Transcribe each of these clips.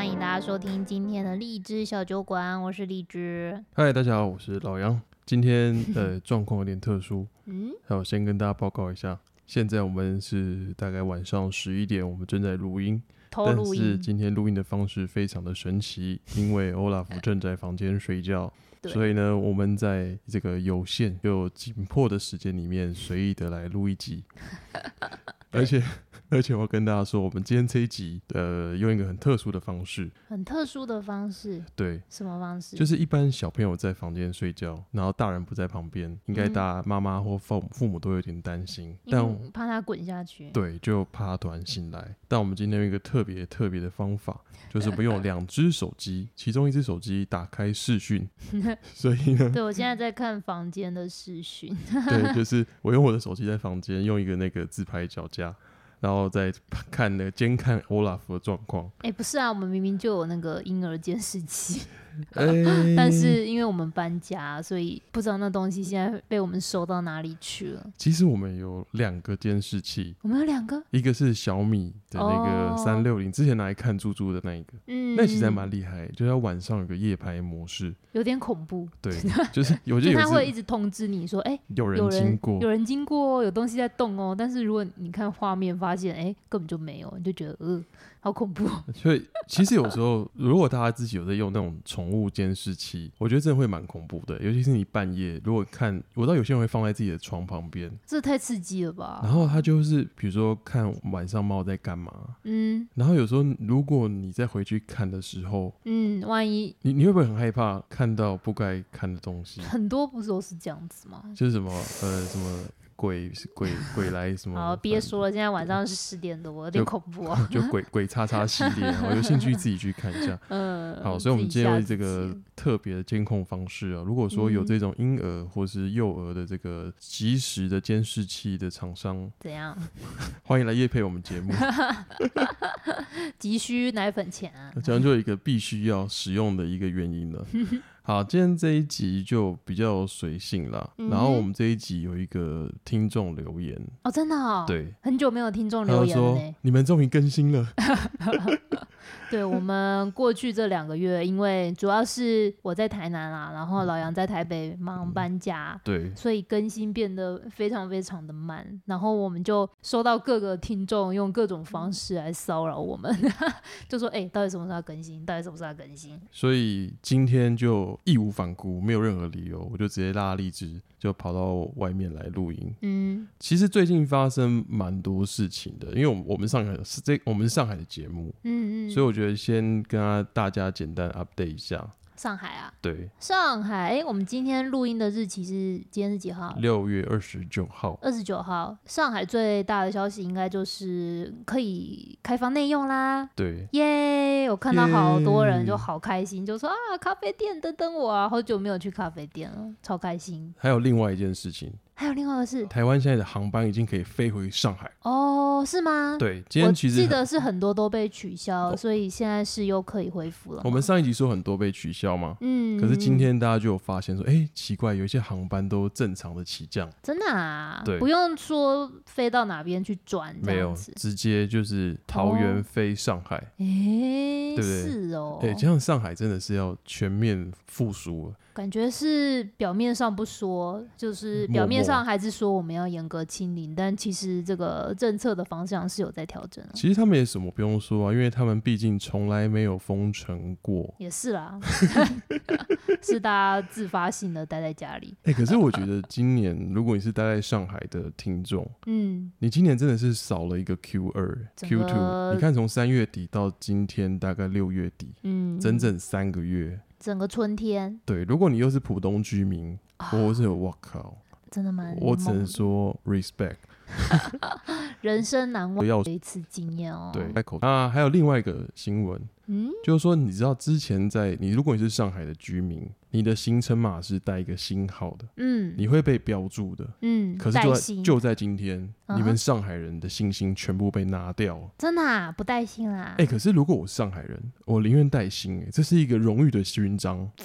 欢迎大家收听今天的荔枝小酒馆，我是荔枝。嗨，大家好，我是老杨。今天的 状况有点特殊，嗯，好，先跟大家报告一下，现在我们是大概晚上十一点，我们正在录音，偷录音。但是今天录音的方式非常的神奇，因为欧拉夫正在房间睡觉。所以呢，我们在这个有限又紧迫的时间里面，随意的来录一集，而且。而且我要跟大家说，我们今天这一集，呃，用一个很特殊的方式，很特殊的方式，对，什么方式？就是一般小朋友在房间睡觉，然后大人不在旁边，应该大家妈妈或父父母都有点担心，嗯、但怕他滚下去，对，就怕他突然醒来。但我们今天用一个特别特别的方法，就是我们用 两只手机，其中一只手机打开视讯，所以呢，对，我现在在看房间的视讯，对，就是我用我的手机在房间用一个那个自拍脚架。然后再看那个监看 Olaf 的状况。哎，不是啊，我们明明就有那个婴儿监视器。欸、但是因为我们搬家，所以不知道那东西现在被我们收到哪里去了。其实我们有两个监视器，我们有两个，一个是小米的那个三六零，之前拿来看猪猪的那一个，嗯，那其实还蛮厉害，就是晚上有个夜拍模式，有点恐怖。对，就是有些他会一直通知你说，哎、欸，有人经过，有人经过，有东西在动哦。但是如果你看画面发现，哎、欸，根本就没有，你就觉得，呃。好恐怖！所以其实有时候，如果大家自己有在用那种宠物监视器，我觉得真的会蛮恐怖的。尤其是你半夜，如果看，我知道有些人会放在自己的床旁边，这太刺激了吧？然后他就是，比如说看晚上猫在干嘛，嗯，然后有时候如果你再回去看的时候，嗯，万一你你会不会很害怕看到不该看的东西？很多不是都是这样子吗？就是什么呃什么。鬼 鬼鬼来什么？好，别说了，现在晚上是十点多，有点恐怖啊。就鬼鬼叉叉系列，我有兴趣自己去看一下。嗯，好，所以我们今天用这个特别的监控方式啊，如果说有这种婴儿或是幼儿的这个及时的监视器的厂商，怎样？欢迎来夜配我们节目。急需奶粉钱啊！这样就有一个必须要使用的一个原因了。好，今天这一集就比较随性了。嗯、然后我们这一集有一个听众留言。哦，真的哦，对，很久没有听众留言了说，你们终于更新了。对，我们过去这两个月，因为主要是我在台南啊，然后老杨在台北忙搬家，嗯、对，所以更新变得非常非常的慢。然后我们就收到各个听众用各种方式来骚扰我们，就说：“哎、欸，到底什么时候要更新？到底什么时候要更新？”所以今天就义无反顾，没有任何理由，我就直接拉荔枝，就跑到外面来录音。嗯，其实最近发生蛮多事情的，因为我们我们上海是这我们是上海的节目，嗯嗯，所以我觉得先跟大家简单 update 一下。上海啊，对，上海。哎、欸，我们今天录音的日期是今天是几号？六月二十九号。二十九号，上海最大的消息应该就是可以开放内用啦。对，耶、yeah！我看到好多人就好开心，就说啊，咖啡店等等我啊，好久没有去咖啡店了，超开心。还有另外一件事情。还有另外一个是，台湾现在的航班已经可以飞回上海哦，是吗？对，今天其实记得是很多都被取消，所以现在是又可以恢复了。我们上一集说很多被取消嘛，嗯，可是今天大家就有发现说，哎、欸，奇怪，有一些航班都正常的起降，真的啊？对，不用说飞到哪边去转，没有，直接就是桃园飞上海，哎、哦，对不对？是哦，对，这样上海真的是要全面复苏了。感觉是表面上不说，就是表面上还是说我们要严格清零，但其实这个政策的方向是有在调整。其实他们也什么不用说啊，因为他们毕竟从来没有封城过。也是啦，是大家自发性的待在家里。哎、欸，可是我觉得今年如果你是待在上海的听众，嗯，你今年真的是少了一个 Q 二、Q two。你看从三月底到今天大概六月底，嗯，整整三个月。整个春天，对，如果你又是浦东居民，我、哦、是有我靠，真的蛮，我只能说 respect，人生难忘要一次经验哦。对，开口啊，还有另外一个新闻，嗯，就是说你知道之前在你，如果你是上海的居民，你的行程码是带一个星号的，嗯，你会被标注的，嗯，可是就在就在今天，嗯、你们上海人的星星全部被拿掉了，真的啊，不带星啦？哎、欸，可是如果我是上海人，我宁愿带星，哎，这是一个荣誉的勋章。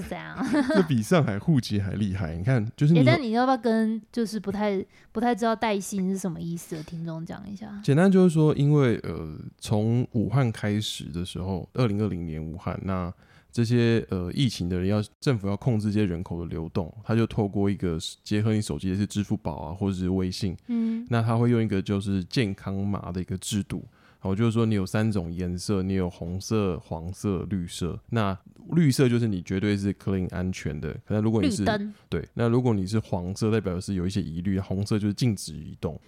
是这样，这比上海户籍还厉害。你看，就是你，但你要不要跟就是不太不太知道带薪是什么意思的听众讲一下？简单就是说，因为呃，从武汉开始的时候，二零二零年武汉那。这些呃疫情的人要政府要控制这些人口的流动，他就透过一个结合你手机的是支付宝啊，或者是微信，嗯，那他会用一个就是健康码的一个制度，好，就是说你有三种颜色，你有红色、黄色、绿色，那绿色就是你绝对是 clean 安全的，可能如果你是，对，那如果你是黄色，代表是有一些疑虑，红色就是禁止移动。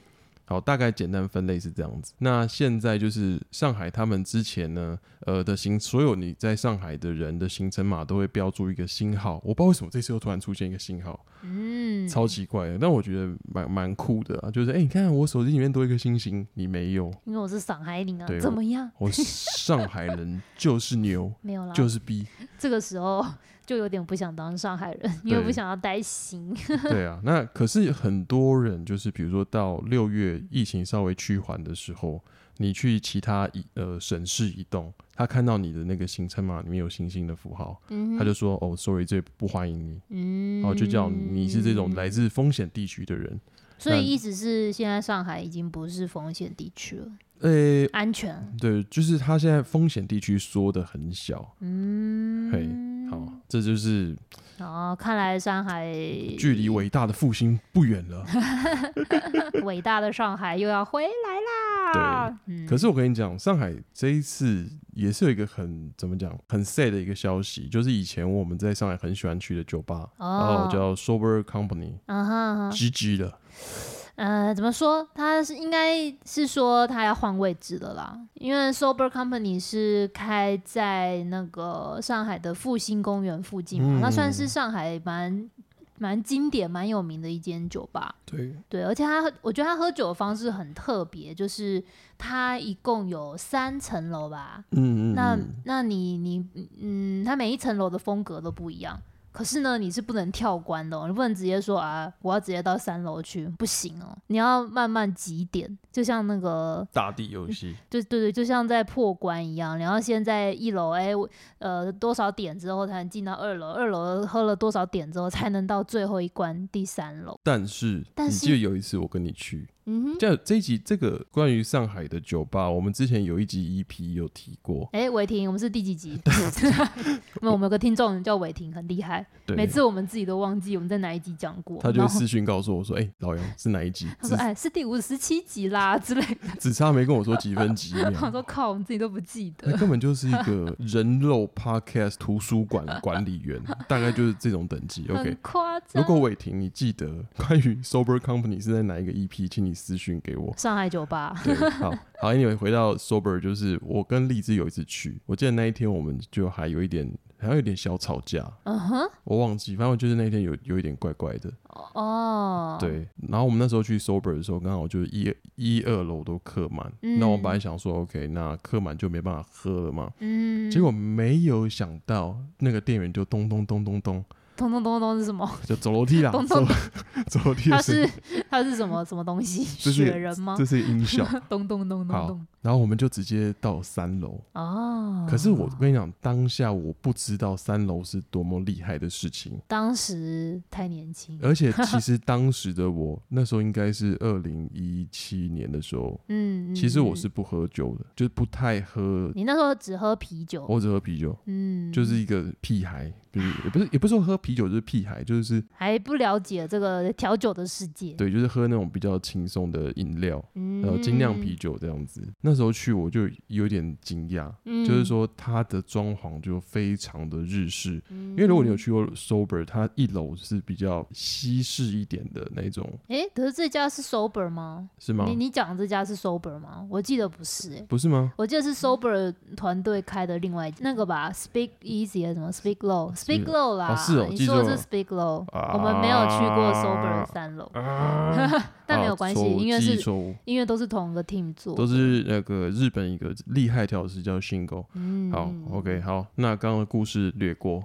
好，大概简单分类是这样子。那现在就是上海，他们之前呢，呃的行，所有你在上海的人的行程码都会标注一个星号。我不知道为什么这次又突然出现一个星号，嗯，超奇怪的。但我觉得蛮蛮酷的啊，就是哎、欸，你看我手机里面多一个星星，你没有，因为我是上海人啊，怎么样？我，我上海人就是牛，没有啦，就是逼。这个时候。就有点不想当上海人，因为不想要带薪。对啊，那可是很多人就是，比如说到六月疫情稍微趋缓的时候，你去其他移呃省市移动，他看到你的那个行程码里面有星星的符号，嗯、他就说哦，sorry，这不欢迎你，嗯，然后就叫你是这种来自风险地区的人。所以意思是，现在上海已经不是风险地区了。呃、欸，安全。对，就是它现在风险地区缩的很小。嗯，嘿，好，这就是。哦，看来上海距离伟大的复兴不远了。伟大的上海又要回来啦。对，嗯、可是我跟你讲，上海这一次也是有一个很怎么讲很 sad 的一个消息，就是以前我们在上海很喜欢去的酒吧，哦、然后叫 Sober Company，啊哈，GG 了。呃，怎么说？他是应该是说他要换位置的啦，因为 Sober Company 是开在那个上海的复兴公园附近嘛，那、嗯、算是上海蛮蛮经典、蛮有名的一间酒吧。对对，而且他我觉得他喝酒的方式很特别，就是他一共有三层楼吧。嗯嗯。那那你你嗯，他每一层楼的风格都不一样。可是呢，你是不能跳关的哦，你不能直接说啊，我要直接到三楼去，不行哦，你要慢慢集点，就像那个大地游戏，就对对，就像在破关一样，你要先在一楼，哎，呃，多少点之后才能进到二楼，二楼喝了多少点之后才能到最后一关第三楼。但是，但是，你记得有一次我跟你去。嗯哼，这这一集这个关于上海的酒吧，我们之前有一集 EP 有提过。哎、欸，伟霆，我们是第几集？那我们有个听众叫伟霆，很厉害。对每次我们自己都忘记我们在哪一集讲过。他就私讯告诉我说：“哎、欸，老杨是哪一集？”他说：“哎，是第五十七集啦之类的。”只差没跟我说几分几秒。我说：“靠，我们自己都不记得。”根本就是一个人肉 Podcast 图书馆管理员，大概就是这种等级。OK，夸张。如果伟霆你记得关于 Sober Company 是在哪一个 EP，请你私讯给我。上海酒吧。对，好好，因为回到 Sober，就是我跟荔枝有一次去，我记得那一天我们就还有一点，好像有点小吵架。嗯哼、uh，huh? 我忘记，反正就是那天有有一点怪怪的。哦，oh. 对，然后我们那时候去 Sober 的时候，刚好就是一一二楼都客满。嗯、那我本来想说，OK，那客满就没办法喝了嘛。嗯，结果没有想到，那个店员就咚咚咚咚咚。咚咚咚咚是什么？就走楼梯啦。咚咚咚，走楼梯。它是它是什么什么东西？雪人吗？这是音效。咚咚咚咚咚。然后我们就直接到三楼。哦。可是我跟你讲，当下我不知道三楼是多么厉害的事情。当时太年轻。而且其实当时的我，那时候应该是二零一七年的时候。嗯。其实我是不喝酒的，就是不太喝。你那时候只喝啤酒。我只喝啤酒。嗯。就是一个屁孩。就是也不是也不是说喝啤酒就是屁孩，就是还不了解这个调酒的世界。对，就是喝那种比较轻松的饮料，嗯、然后精酿啤酒这样子。那时候去我就有点惊讶，嗯、就是说它的装潢就非常的日式。嗯、因为如果你有去过 Sober，它一楼是比较西式一点的那种。哎、欸，可是这家是 Sober 吗？是吗？你你讲的这家是 Sober 吗？我记得不是、欸，不是吗？我记得是 Sober 团队开的另外一那个吧，Speak Easy 什么 Speak Low。Speak Low 啦，是哦，你说的是 Speak Low，我们没有去过 Sober 三楼，但没有关系，因为是因为都是同一个 team 做，都是那个日本一个厉害调酒师叫 Shingo。嗯，好，OK，好，那刚刚的故事略过，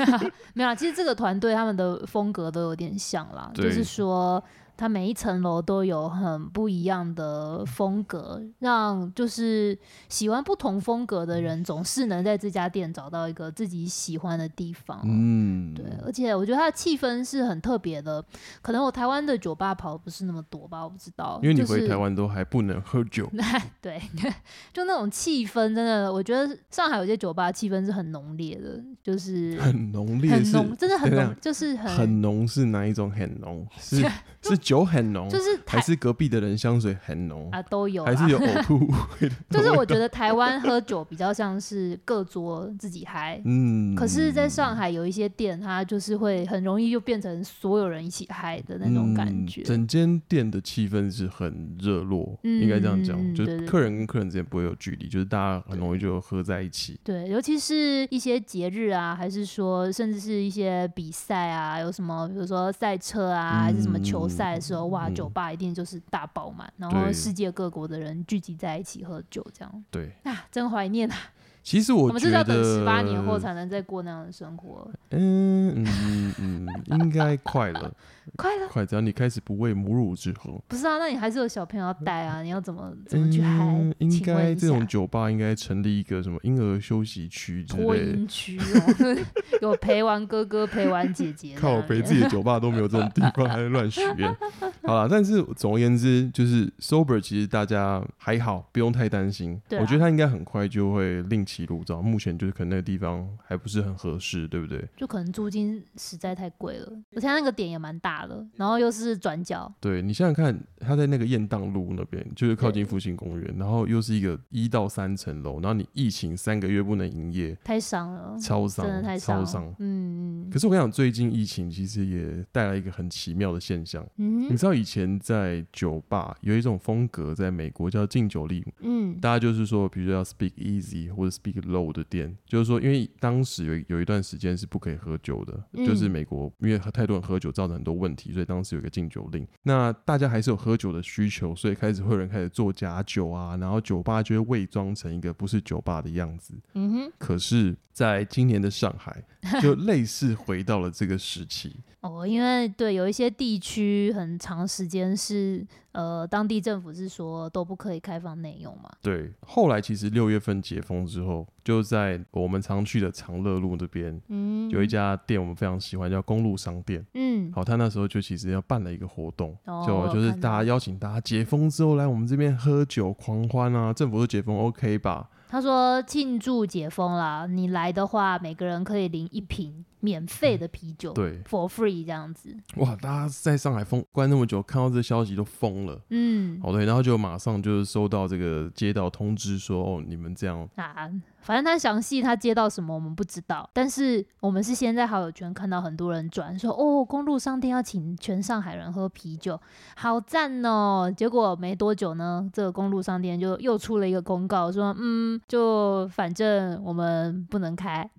没有啦，其实这个团队他们的风格都有点像啦，就是说。它每一层楼都有很不一样的风格，让就是喜欢不同风格的人总是能在这家店找到一个自己喜欢的地方。嗯，对，而且我觉得它的气氛是很特别的，可能我台湾的酒吧跑的不是那么多吧，我不知道。因为你回台湾都还不能喝酒。就是、对，就那种气氛真的，我觉得上海有些酒吧气氛是很浓烈的，就是很浓烈，很浓，真的很浓，就是很很浓是哪一种很浓？是 是酒很浓，就是还是隔壁的人香水很浓啊？都有，还是有呕吐味。就是我觉得台湾喝酒比较像是各桌自己嗨，嗯，可是在上海有一些店，它就是会很容易就变成所有人一起嗨的那种感觉。嗯、整间店的气氛是很热络，嗯、应该这样讲，就是客人跟客人之间不会有距离，就是大家很容易就喝在一起。对，尤其是一些节日啊，还是说甚至是一些比赛啊，有什么比如说赛车啊，还是什么球赛的时候，嗯、哇，酒吧一定就是大爆满，嗯、然后世界各国的人聚集在一起喝酒，这样。对啊，真怀念啊。其实我觉得，我们是要等十八年后才能再过那样的生活。嗯嗯嗯，应该快了，快了，快！只要你开始不喂母乳之后，不是啊？那你还是有小朋友要带啊？你要怎么怎么去嗨？应该这种酒吧应该成立一个什么婴儿休息区之类的，区哦，有陪玩哥哥、陪玩姐姐。靠，陪自己的酒吧都没有这种地方，还在乱许愿。好了，但是总而言之，就是 sober，其实大家还好，不用太担心。我觉得他应该很快就会另起。起炉灶，目前就是可能那个地方还不是很合适，对不对？就可能租金实在太贵了，而且那个点也蛮大的，然后又是转角。对，你想想看，他在那个雁荡路那边，就是靠近复兴公园，然后又是一个一到三层楼，然后你疫情三个月不能营业，太伤了，超伤，真的太伤，超伤。嗯嗯。可是我跟你讲，最近疫情其实也带来一个很奇妙的现象。嗯。你知道以前在酒吧有一种风格，在美国叫禁酒令。嗯。大家就是说，比如说要 speak easy 或者。speak low 的店，就是说，因为当时有有一段时间是不可以喝酒的，嗯、就是美国因为太多人喝酒造成很多问题，所以当时有一个禁酒令。那大家还是有喝酒的需求，所以开始会有人开始做假酒啊，然后酒吧就会伪装成一个不是酒吧的样子。嗯哼。可是，在今年的上海，就类似回到了这个时期。哦，因为对，有一些地区很长时间是呃，当地政府是说都不可以开放内用嘛。对，后来其实六月份解封之后，就在我们常去的长乐路那边，嗯，有一家店我们非常喜欢，叫公路商店。嗯，好，他那时候就其实要办了一个活动，哦、就就是大家邀请大家解封之后来我们这边喝酒狂欢啊，政府都解封 OK 吧？他说庆祝解封啦，你来的话，每个人可以领一瓶。免费的啤酒，对，for free 这样子。哇，大家在上海封关那么久，看到这消息都疯了。嗯，好对，然后就马上就是收到这个接到通知说，哦，你们这样啊。反正他详细他接到什么我们不知道，但是我们是先在好友圈看到很多人转说哦，公路商店要请全上海人喝啤酒，好赞哦！结果没多久呢，这个公路商店就又出了一个公告说，嗯，就反正我们不能开。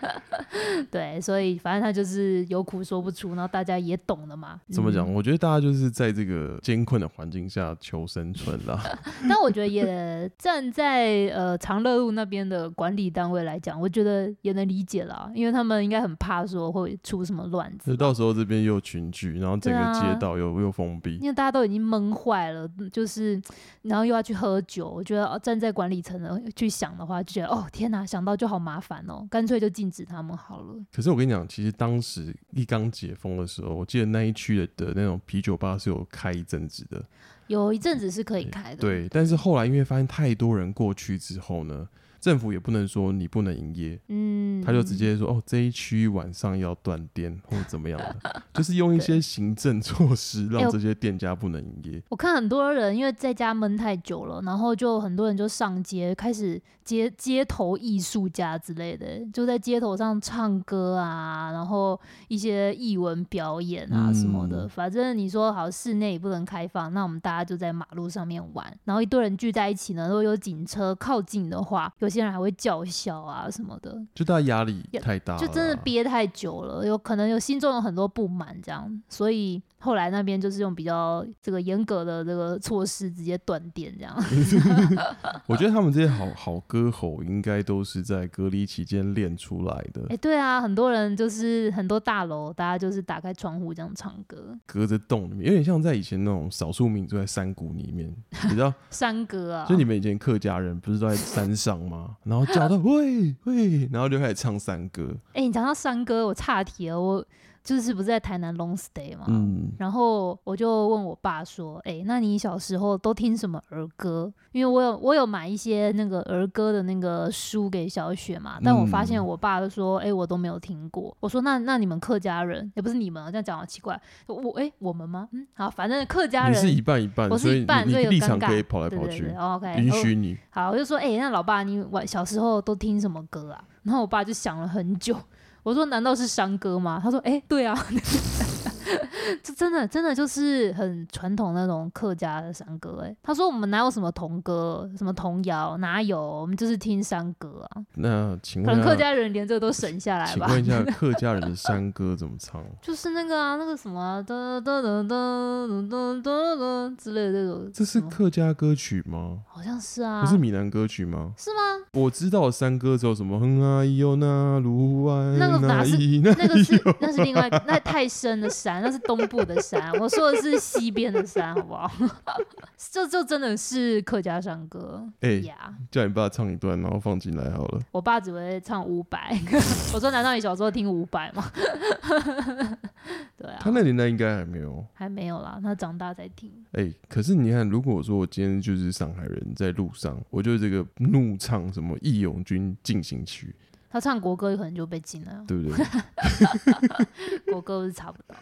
对，所以反正他就是有苦说不出，然后大家也懂了嘛。怎么讲？我觉得大家就是在这个艰困的环境下求生存啦。但我觉得也站在呃长乐路。那边的管理单位来讲，我觉得也能理解啦，因为他们应该很怕说会出什么乱子。到时候这边又群聚，然后整个街道又、啊、又封闭，因为大家都已经闷坏了，就是然后又要去喝酒，我觉得站在管理层的去想的话，就觉得哦天哪，想到就好麻烦哦，干脆就禁止他们好了。可是我跟你讲，其实当时一刚解封的时候，我记得那一区的的那种啤酒吧是有开一阵子的。有一阵子是可以开的，对，但是后来因为发现太多人过去之后呢，政府也不能说你不能营业，嗯，他就直接说哦，这一区晚上要断电或者怎么样的，就是用一些行政措施让这些店家不能营业。欸。我看很多人因为在家闷太久了，然后就很多人就上街开始街街头艺术家之类的，就在街头上唱歌啊，然后一些艺文表演啊什么的。嗯、反正你说好室内也不能开放，那我们大家就在马路上面玩，然后一堆人聚在一起呢，如果有警车靠近的话，有些人还会叫嚣啊什么的，就大家压力太大，就真的憋太久了，有可能有心中有很多不满，这样，所以。后来那边就是用比较这个严格的这个措施，直接断电这样。我觉得他们这些好好歌喉，应该都是在隔离期间练出来的。哎、欸，对啊，很多人就是很多大楼，大家就是打开窗户这样唱歌，隔着洞里面，有点像在以前那种少数民族在山谷里面，你知道山歌啊？就你们以前客家人不是都在山上吗？然后叫到喂喂，然后就开始唱山歌。哎、你讲到山歌，我岔题了，我。就是不是在台南 long stay 嘛，嗯，然后我就问我爸说：“哎、欸，那你小时候都听什么儿歌？因为我有我有买一些那个儿歌的那个书给小雪嘛，但我发现我爸都说：哎、欸，我都没有听过。我说：那那你们客家人也不是你们，这样讲好奇怪。我哎、欸，我们吗？嗯，好，反正客家人你是一半一半，我是一半，所以，所以有尴尬，可以跑来跑去。OK，允许你。好，我就说：哎、欸，那老爸，你晚小时候都听什么歌啊？然后我爸就想了很久。我说：“难道是山歌吗？”他说：“哎、对啊。” 这真的真的就是很传统那种客家的山歌哎。他说我们哪有什么童歌，什么童谣，哪有？我们就是听山歌啊。那请问，可能客家人连这个都省下来吧？请问一下，客家人的山歌怎么唱？就是那个啊，那个什么哒哒哒哒哒哒哒之类的这种。这是客家歌曲吗？好像是啊。不是闽南歌曲吗？是吗？我知道山歌只有什么哼啊哟那路外那个哪是？那个是那是另外那太深的山，那是东部的。山，我说的是西边的山，好不好？这就真的是客家山歌。哎、欸、呀，叫你爸唱一段，然后放进来好了。我爸只会唱五百。我说，难道你小时候听五百吗？对啊，他那年代应该还没有，还没有啦。他长大再听。哎、欸，可是你看，如果说我今天就是上海人，在路上，我就这个怒唱什么《义勇军进行曲》。他唱国歌有可能就被禁了，对不对？国歌是查不到。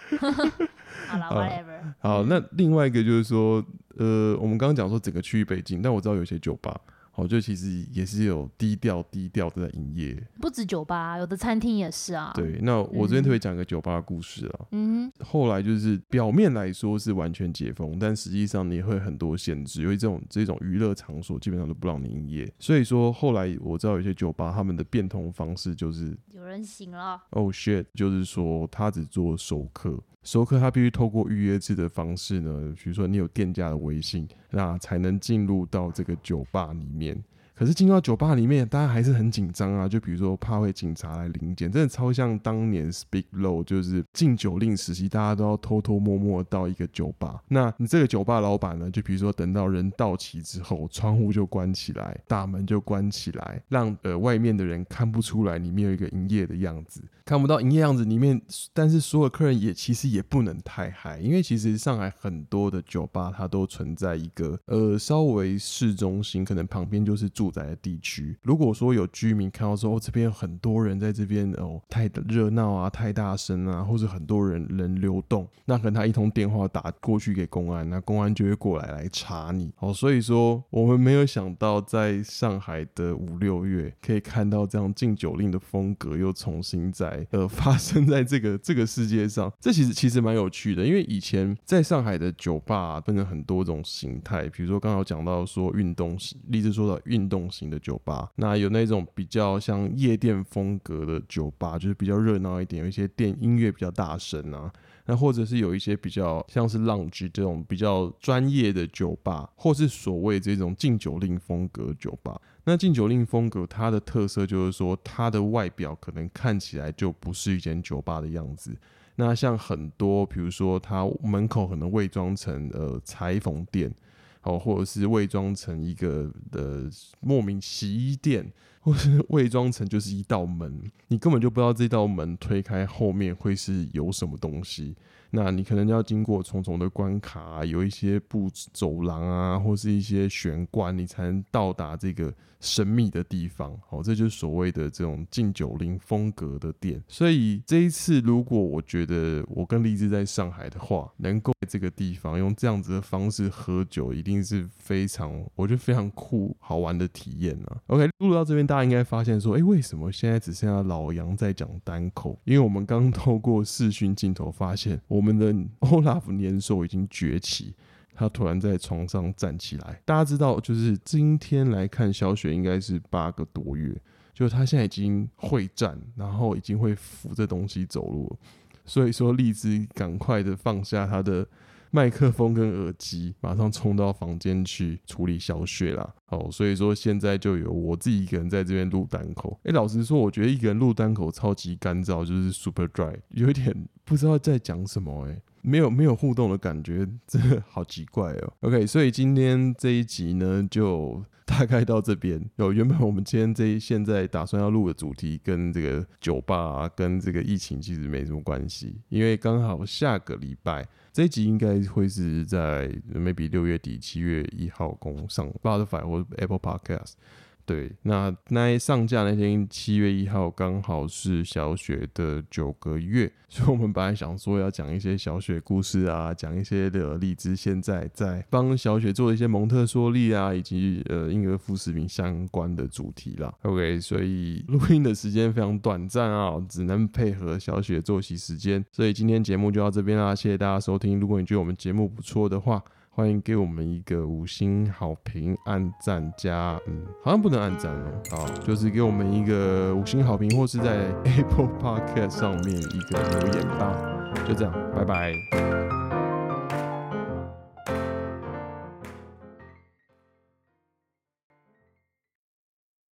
好了，whatever。好，那另外一个就是说，呃，我们刚刚讲说整个区域被禁，但我知道有些酒吧。我觉得其实也是有低调低调的在营业，不止酒吧，有的餐厅也是啊。对，那我这边特别讲一个酒吧的故事啊。嗯，后来就是表面来说是完全解封，但实际上你会很多限制，因为这种这种娱乐场所基本上都不让你营业。所以说后来我知道有些酒吧他们的变通方式就是有人醒了，Oh shit，就是说他只做熟客。熟客他必须透过预约制的方式呢，比如说你有店家的微信，那才能进入到这个酒吧里面。年。可是进到酒吧里面，大家还是很紧张啊，就比如说怕会警察来临检，真的超像当年 Speak Low 就是禁酒令时期，大家都要偷偷摸摸到一个酒吧。那你这个酒吧老板呢，就比如说等到人到齐之后，窗户就关起来，大门就关起来，让呃外面的人看不出来里面有一个营业的样子，看不到营业样子里面。但是所有客人也其实也不能太嗨，因为其实上海很多的酒吧它都存在一个呃稍微市中心，可能旁边就是住。住宅的地区，如果说有居民看到说哦，这边有很多人在这边哦，太热闹啊，太大声啊，或者很多人人流动，那可能他一通电话打过去给公安，那公安就会过来来查你。哦，所以说我们没有想到在上海的五六月可以看到这样禁酒令的风格又重新在呃 发生在这个这个世界上，这其实其实蛮有趣的，因为以前在上海的酒吧分成很多种形态，比如说刚刚讲到说运动，例子说到运动。型的酒吧，那有那种比较像夜店风格的酒吧，就是比较热闹一点，有一些电音乐比较大声啊。那或者是有一些比较像是 lounge 这种比较专业的酒吧，或是所谓这种禁酒令风格酒吧。那禁酒令风格它的特色就是说，它的外表可能看起来就不是一间酒吧的样子。那像很多，比如说它门口可能伪装成呃裁缝店。好，或者是伪装成一个的莫名洗衣店，或是伪装成就是一道门，你根本就不知道这道门推开后面会是有什么东西。那你可能要经过重重的关卡啊，有一些步走廊啊，或是一些玄关，你才能到达这个神秘的地方。好，这就是所谓的这种禁酒令风格的店。所以这一次，如果我觉得我跟荔枝在上海的话，能够在这个地方用这样子的方式喝酒，一定是非常我觉得非常酷好玩的体验啊。OK，录到这边，大家应该发现说，哎，为什么现在只剩下老杨在讲单口？因为我们刚透过视讯镜头发现我我们的 Olaf 年兽已经崛起，他突然在床上站起来。大家知道，就是今天来看小雪应该是八个多月，就是他现在已经会站，然后已经会扶着东西走路。所以说，荔枝赶快的放下他的麦克风跟耳机，马上冲到房间去处理小雪啦。哦，所以说现在就有我自己一个人在这边录单口。哎、老实说，我觉得一个人录单口超级干燥，就是 super dry，有一点不知道在讲什么、欸。哎。没有没有互动的感觉，真的好奇怪哦。OK，所以今天这一集呢，就大概到这边。有原本我们今天这一现在打算要录的主题，跟这个酒吧，跟这个疫情其实没什么关系，因为刚好下个礼拜这一集应该会是在 maybe 六月底七月一号公上 Spotify 或 Apple Podcast。对，那那一上架那天七月一号刚好是小雪的九个月，所以我们本来想说要讲一些小雪故事啊，讲一些的荔枝现在在帮小雪做一些蒙特梭利啊，以及呃婴儿副食品相关的主题啦。OK，所以录音的时间非常短暂啊，只能配合小雪作息时间，所以今天节目就到这边啦，谢谢大家收听。如果你觉得我们节目不错的话，欢迎给我们一个五星好评、按赞加嗯，好像不能按赞哦，好，就是给我们一个五星好评，或是在 Apple Podcast 上面一个留言吧，就这样，拜拜。